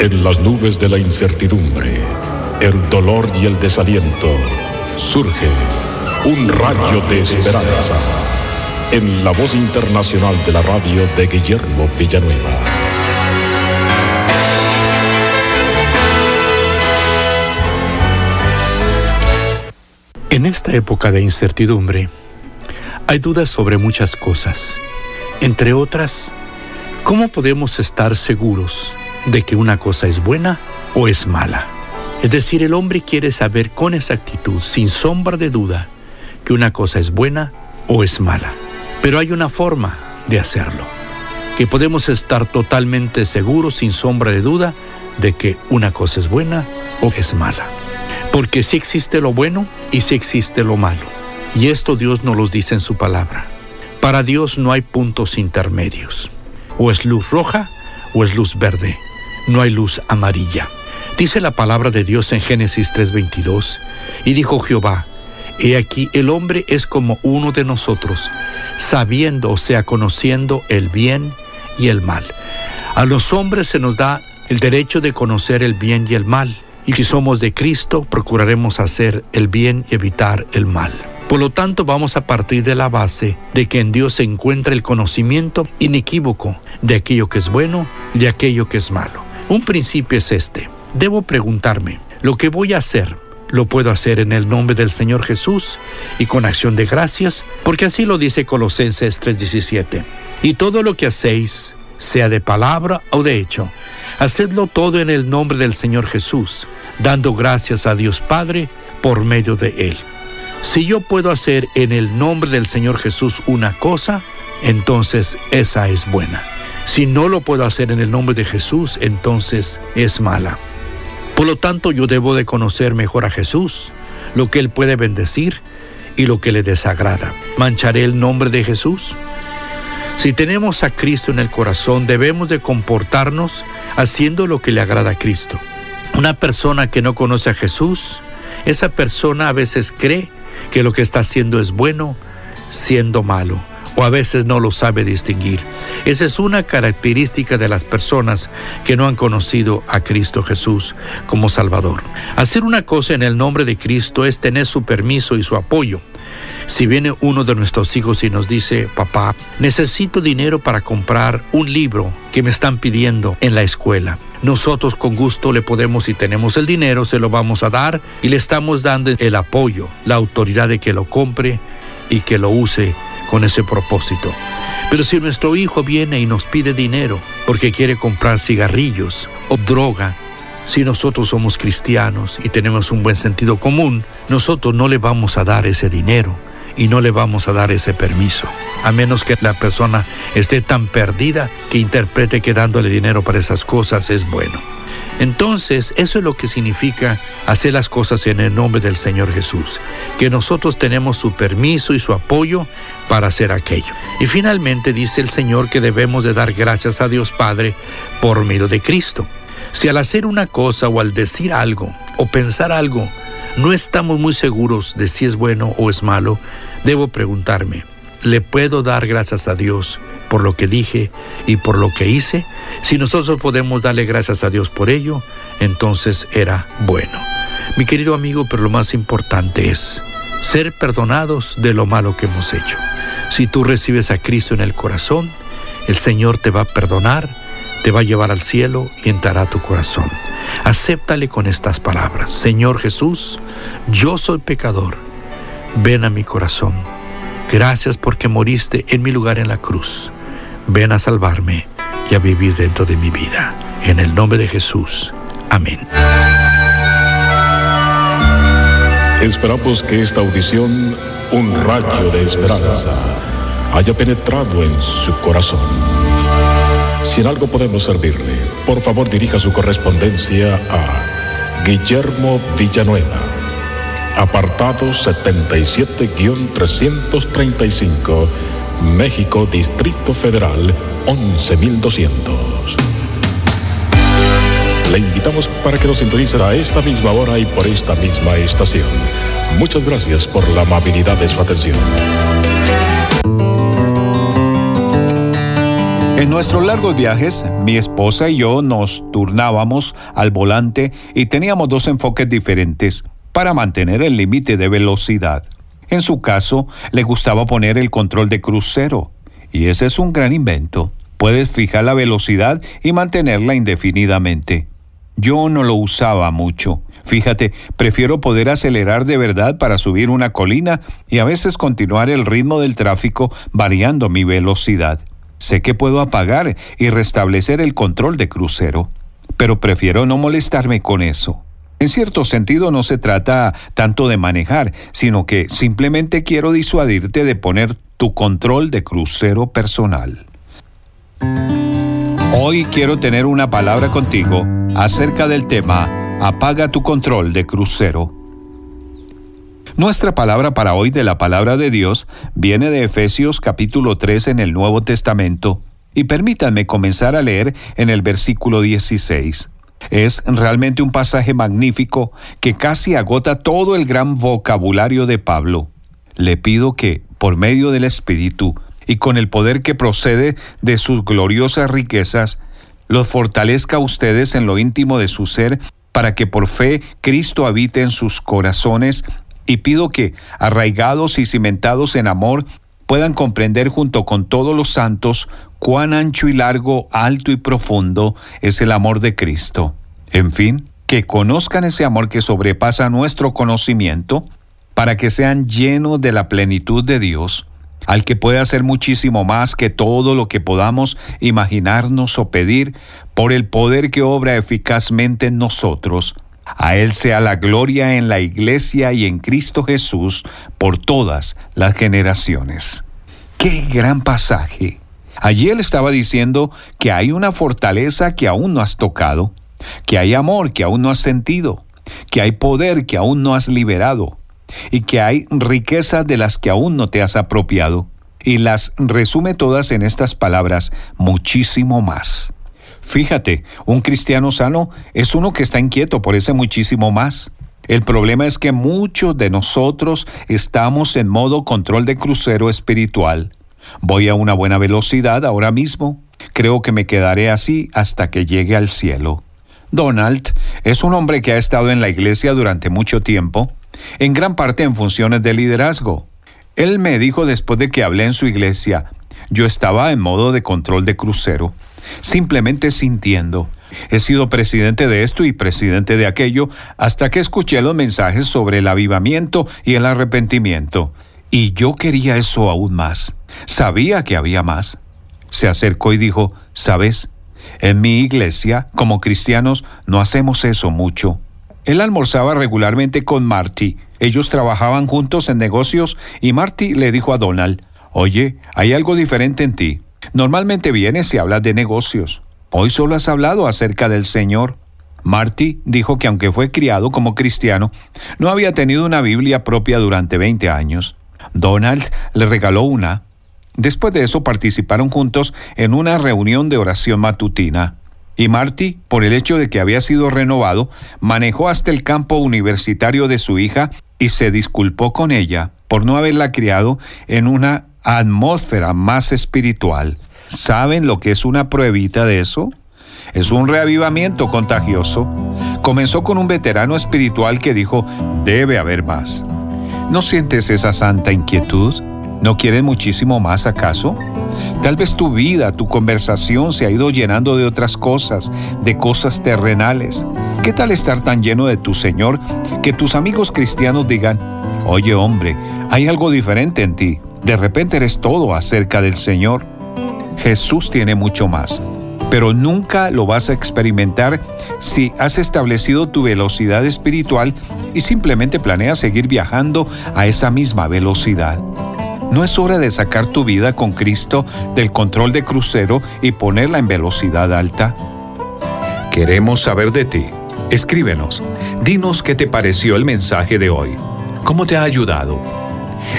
En las nubes de la incertidumbre, el dolor y el desaliento, surge un rayo de esperanza en la voz internacional de la radio de Guillermo Villanueva. En esta época de incertidumbre, hay dudas sobre muchas cosas. Entre otras, ¿cómo podemos estar seguros de que una cosa es buena o es mala? Es decir, el hombre quiere saber con exactitud, sin sombra de duda, que una cosa es buena o es mala. Pero hay una forma de hacerlo, que podemos estar totalmente seguros, sin sombra de duda, de que una cosa es buena o es mala. Porque sí existe lo bueno y sí existe lo malo. Y esto Dios nos lo dice en su palabra. Para Dios no hay puntos intermedios. O es luz roja o es luz verde. No hay luz amarilla. Dice la palabra de Dios en Génesis 3:22. Y dijo Jehová, He aquí el hombre es como uno de nosotros, sabiendo, o sea, conociendo el bien y el mal. A los hombres se nos da el derecho de conocer el bien y el mal. Y si somos de Cristo, procuraremos hacer el bien y evitar el mal. Por lo tanto, vamos a partir de la base de que en Dios se encuentra el conocimiento inequívoco de aquello que es bueno y de aquello que es malo. Un principio es este. Debo preguntarme, ¿lo que voy a hacer lo puedo hacer en el nombre del Señor Jesús y con acción de gracias, porque así lo dice Colosenses 3:17. Y todo lo que hacéis, sea de palabra o de hecho, hacedlo todo en el nombre del Señor Jesús, dando gracias a Dios Padre por medio de Él. Si yo puedo hacer en el nombre del Señor Jesús una cosa, entonces esa es buena. Si no lo puedo hacer en el nombre de Jesús, entonces es mala. Por lo tanto, yo debo de conocer mejor a Jesús, lo que Él puede bendecir y lo que le desagrada. ¿Mancharé el nombre de Jesús? Si tenemos a Cristo en el corazón, debemos de comportarnos haciendo lo que le agrada a Cristo. Una persona que no conoce a Jesús, esa persona a veces cree que lo que está haciendo es bueno, siendo malo o a veces no lo sabe distinguir. Esa es una característica de las personas que no han conocido a Cristo Jesús como Salvador. Hacer una cosa en el nombre de Cristo es tener su permiso y su apoyo. Si viene uno de nuestros hijos y nos dice, papá, necesito dinero para comprar un libro que me están pidiendo en la escuela. Nosotros con gusto le podemos, si tenemos el dinero, se lo vamos a dar y le estamos dando el apoyo, la autoridad de que lo compre y que lo use con ese propósito. Pero si nuestro hijo viene y nos pide dinero porque quiere comprar cigarrillos o droga, si nosotros somos cristianos y tenemos un buen sentido común, nosotros no le vamos a dar ese dinero y no le vamos a dar ese permiso. a menos que la persona esté tan perdida que interprete que dándole dinero para esas cosas es bueno. Entonces, eso es lo que significa hacer las cosas en el nombre del Señor Jesús, que nosotros tenemos su permiso y su apoyo para hacer aquello. Y finalmente dice el Señor que debemos de dar gracias a Dios Padre por medio de Cristo. Si al hacer una cosa o al decir algo o pensar algo no estamos muy seguros de si es bueno o es malo, debo preguntarme, ¿le puedo dar gracias a Dios por lo que dije y por lo que hice? Si nosotros podemos darle gracias a Dios por ello, entonces era bueno. Mi querido amigo, pero lo más importante es ser perdonados de lo malo que hemos hecho. Si tú recibes a Cristo en el corazón, el Señor te va a perdonar, te va a llevar al cielo y entrará tu corazón. Acéptale con estas palabras. Señor Jesús, yo soy pecador. Ven a mi corazón. Gracias porque moriste en mi lugar en la cruz. Ven a salvarme y a vivir dentro de mi vida. En el nombre de Jesús. Amén. Esperamos que esta audición, un rayo de esperanza, haya penetrado en su corazón. Si en algo podemos servirle, por favor dirija su correspondencia a Guillermo Villanueva, apartado 77-335, México, Distrito Federal, 11200. Le invitamos para que nos sintonice a esta misma hora y por esta misma estación. Muchas gracias por la amabilidad de su atención. En nuestros largos viajes, mi esposa y yo nos turnábamos al volante y teníamos dos enfoques diferentes para mantener el límite de velocidad. En su caso, le gustaba poner el control de crucero, y ese es un gran invento. Puedes fijar la velocidad y mantenerla indefinidamente. Yo no lo usaba mucho. Fíjate, prefiero poder acelerar de verdad para subir una colina y a veces continuar el ritmo del tráfico variando mi velocidad. Sé que puedo apagar y restablecer el control de crucero, pero prefiero no molestarme con eso. En cierto sentido no se trata tanto de manejar, sino que simplemente quiero disuadirte de poner tu control de crucero personal. Hoy quiero tener una palabra contigo acerca del tema Apaga tu control de crucero. Nuestra palabra para hoy de la palabra de Dios viene de Efesios capítulo 3 en el Nuevo Testamento y permítanme comenzar a leer en el versículo 16. Es realmente un pasaje magnífico que casi agota todo el gran vocabulario de Pablo. Le pido que, por medio del Espíritu y con el poder que procede de sus gloriosas riquezas, los fortalezca a ustedes en lo íntimo de su ser para que por fe Cristo habite en sus corazones y pido que, arraigados y cimentados en amor, puedan comprender junto con todos los santos cuán ancho y largo, alto y profundo es el amor de Cristo. En fin, que conozcan ese amor que sobrepasa nuestro conocimiento, para que sean llenos de la plenitud de Dios, al que puede hacer muchísimo más que todo lo que podamos imaginarnos o pedir, por el poder que obra eficazmente en nosotros a Él sea la gloria en la iglesia y en Cristo Jesús por todas las generaciones. ¡Qué gran pasaje! Allí Él estaba diciendo que hay una fortaleza que aún no has tocado, que hay amor que aún no has sentido, que hay poder que aún no has liberado, y que hay riquezas de las que aún no te has apropiado. Y las resume todas en estas palabras, muchísimo más. Fíjate, un cristiano sano es uno que está inquieto por ese muchísimo más. El problema es que muchos de nosotros estamos en modo control de crucero espiritual. Voy a una buena velocidad ahora mismo. Creo que me quedaré así hasta que llegue al cielo. Donald es un hombre que ha estado en la iglesia durante mucho tiempo, en gran parte en funciones de liderazgo. Él me dijo después de que hablé en su iglesia, yo estaba en modo de control de crucero simplemente sintiendo. He sido presidente de esto y presidente de aquello hasta que escuché los mensajes sobre el avivamiento y el arrepentimiento. Y yo quería eso aún más. Sabía que había más. Se acercó y dijo, ¿sabes? En mi iglesia, como cristianos, no hacemos eso mucho. Él almorzaba regularmente con Marty. Ellos trabajaban juntos en negocios y Marty le dijo a Donald, Oye, hay algo diferente en ti. Normalmente vienes y hablas de negocios. Hoy solo has hablado acerca del Señor. Marty dijo que aunque fue criado como cristiano, no había tenido una Biblia propia durante 20 años. Donald le regaló una. Después de eso participaron juntos en una reunión de oración matutina. Y Marty, por el hecho de que había sido renovado, manejó hasta el campo universitario de su hija y se disculpó con ella por no haberla criado en una atmósfera más espiritual. ¿Saben lo que es una pruebita de eso? Es un reavivamiento contagioso. Comenzó con un veterano espiritual que dijo, debe haber más. ¿No sientes esa santa inquietud? ¿No quieres muchísimo más acaso? Tal vez tu vida, tu conversación se ha ido llenando de otras cosas, de cosas terrenales. ¿Qué tal estar tan lleno de tu Señor que tus amigos cristianos digan, oye hombre, hay algo diferente en ti? De repente eres todo acerca del Señor. Jesús tiene mucho más, pero nunca lo vas a experimentar si has establecido tu velocidad espiritual y simplemente planeas seguir viajando a esa misma velocidad. ¿No es hora de sacar tu vida con Cristo del control de crucero y ponerla en velocidad alta? Queremos saber de ti. Escríbenos. Dinos qué te pareció el mensaje de hoy. ¿Cómo te ha ayudado?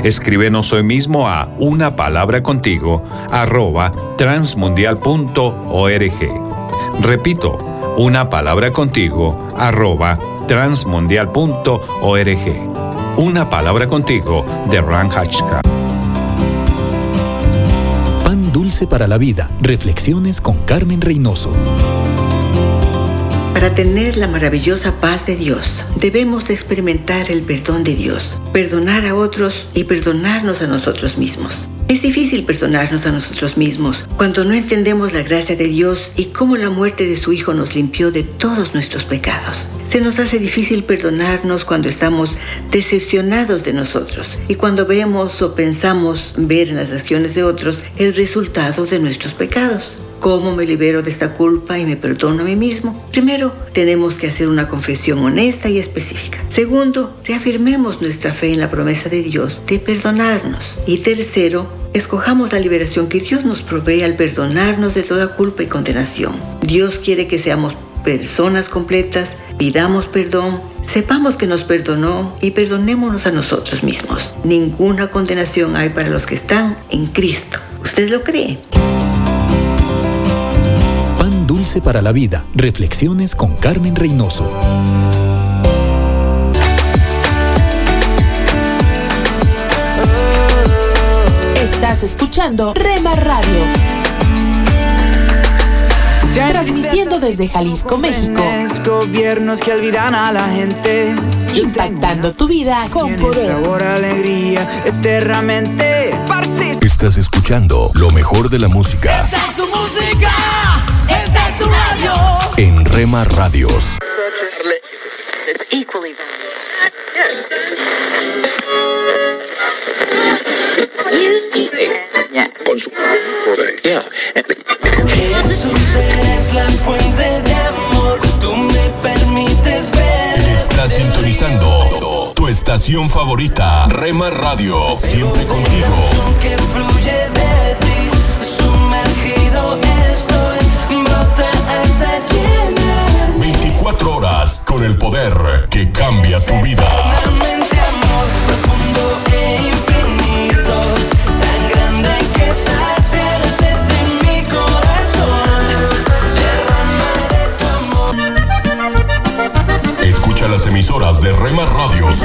Escríbenos hoy mismo a una palabra contigo arroba transmundial.org. Repito, una palabra contigo arroba transmundial.org. Una palabra contigo de Ran Hatchka. Pan dulce para la vida. Reflexiones con Carmen Reynoso. Para tener la maravillosa paz de Dios, debemos experimentar el perdón de Dios, perdonar a otros y perdonarnos a nosotros mismos. Es difícil perdonarnos a nosotros mismos cuando no entendemos la gracia de Dios y cómo la muerte de su Hijo nos limpió de todos nuestros pecados. Se nos hace difícil perdonarnos cuando estamos decepcionados de nosotros y cuando vemos o pensamos ver en las acciones de otros el resultado de nuestros pecados. ¿Cómo me libero de esta culpa y me perdono a mí mismo? Primero, tenemos que hacer una confesión honesta y específica. Segundo, reafirmemos nuestra fe en la promesa de Dios de perdonarnos. Y tercero, escojamos la liberación que Dios nos provee al perdonarnos de toda culpa y condenación. Dios quiere que seamos personas completas, pidamos perdón, sepamos que nos perdonó y perdonémonos a nosotros mismos. Ninguna condenación hay para los que están en Cristo. ¿Usted lo cree? Dulce para la vida. Reflexiones con Carmen Reynoso. Estás escuchando Rema Radio. Transmitiendo desde Jalisco, México. Gobiernos que olvidan a la gente. Impactando tu vida con poder. Sabor, alegría, eternamente. Estás escuchando lo mejor de la música Esta es tu música, Rema Radios. Jesús eres la fuente de amor, tú me permites ver. Estás sintonizando tu estación favorita, Rema Radio. Siempre contigo. Que fluye de ti, sumergido estoy, 24 horas con el poder que cambia tu vida. Eternamente amor, profundo e infinito, tan grande que sacia la sed de mi corazón. Derrama de tu amor. Escucha las emisoras de Rema Radios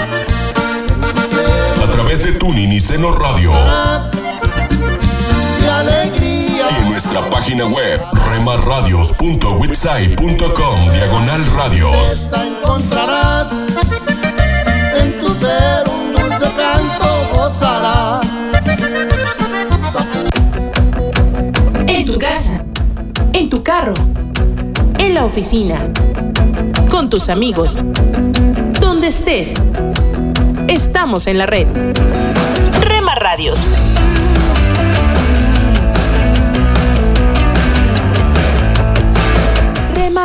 a través de Tuning y Seno Radio. Y en nuestra página web remarradios.witsai.com diagonal radios. encontrarás en tu ser un dulce canto gozarás. En tu casa, en tu carro, en la oficina, con tus amigos, donde estés. Estamos en la red. Rema Radios.